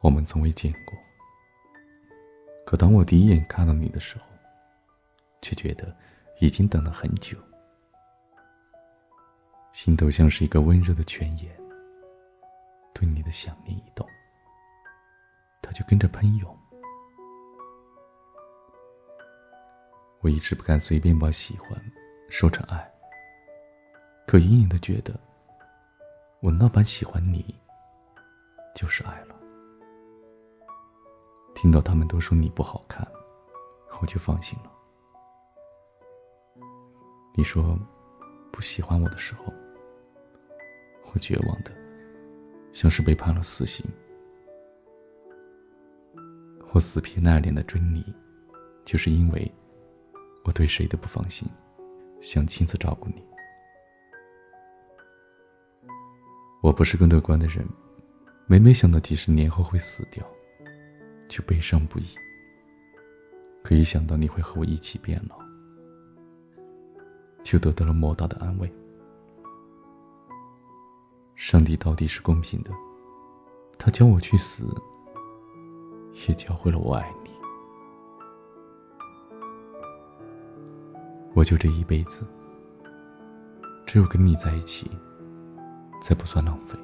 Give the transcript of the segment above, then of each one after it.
我们从未见过，可当我第一眼看到你的时候，却觉得已经等了很久。心头像是一个温热的泉眼，对你的想念一动，它就跟着喷涌。我一直不敢随便把喜欢说成爱，可隐隐的觉得，我那般喜欢你，就是爱了。听到他们都说你不好看，我就放心了。你说不喜欢我的时候，我绝望的像是被判了死刑。我死皮赖脸的追你，就是因为。我对谁都不放心，想亲自照顾你。我不是个乐观的人，每每想到几十年后会死掉，就悲伤不已。可一想到你会和我一起变老，就得到了莫大的安慰。上帝到底是公平的，他教我去死，也教会了我爱你。我就这一辈子，只有跟你在一起，才不算浪费。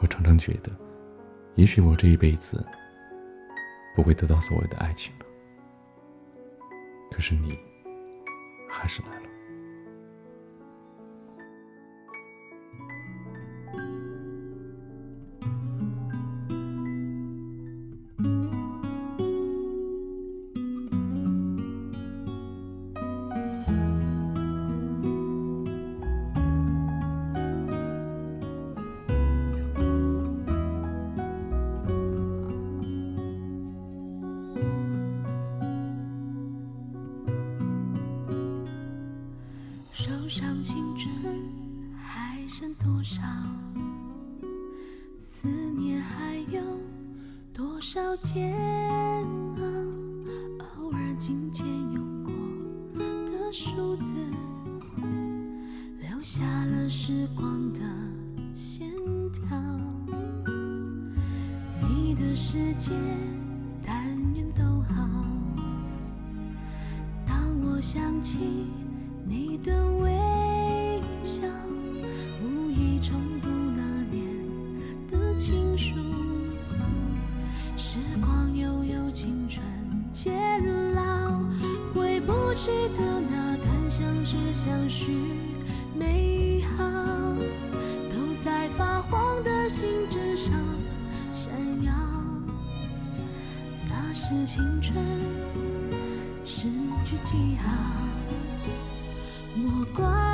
我常常觉得，也许我这一辈子不会得到所谓的爱情了，可是你，还是来了。青春还剩多少思念，还有多少煎熬？偶尔紧牵用过的数字，留下了时光的线条。你的世界，但愿都好。当我想起你的微。无意重读那年的情书，时光悠悠，青春渐老。回不去的那段相知相许美好，都在发黄的信纸上闪耀。那是青春，是句记号。莫怪。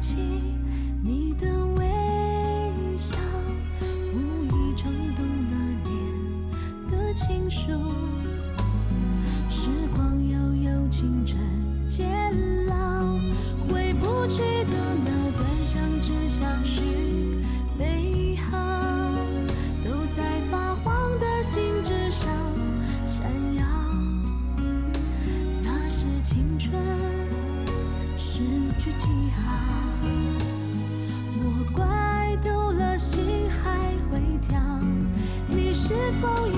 起你的微笑，无意触动那年的情书。风雨